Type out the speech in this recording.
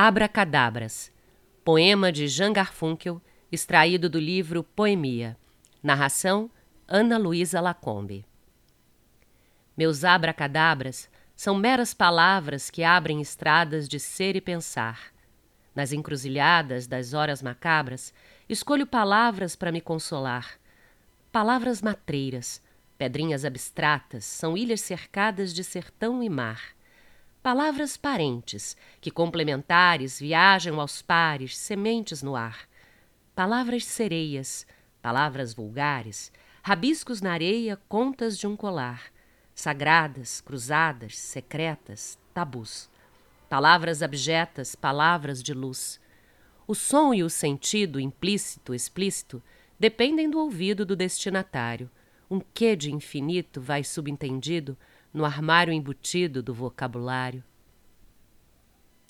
Abracadabras, poema de Jean Garfunkel, extraído do livro Poemia. Narração: Ana Luísa Lacombe. Meus abracadabras são meras palavras que abrem estradas de ser e pensar. Nas encruzilhadas das horas macabras, escolho palavras para me consolar. Palavras matreiras, pedrinhas abstratas, são ilhas cercadas de sertão e mar palavras parentes, que complementares viajam aos pares, sementes no ar. Palavras sereias, palavras vulgares, rabiscos na areia, contas de um colar. Sagradas, cruzadas, secretas, tabus. Palavras abjetas, palavras de luz. O som e o sentido, implícito, explícito, dependem do ouvido do destinatário. Um quê de infinito vai subentendido no armário embutido do vocabulário.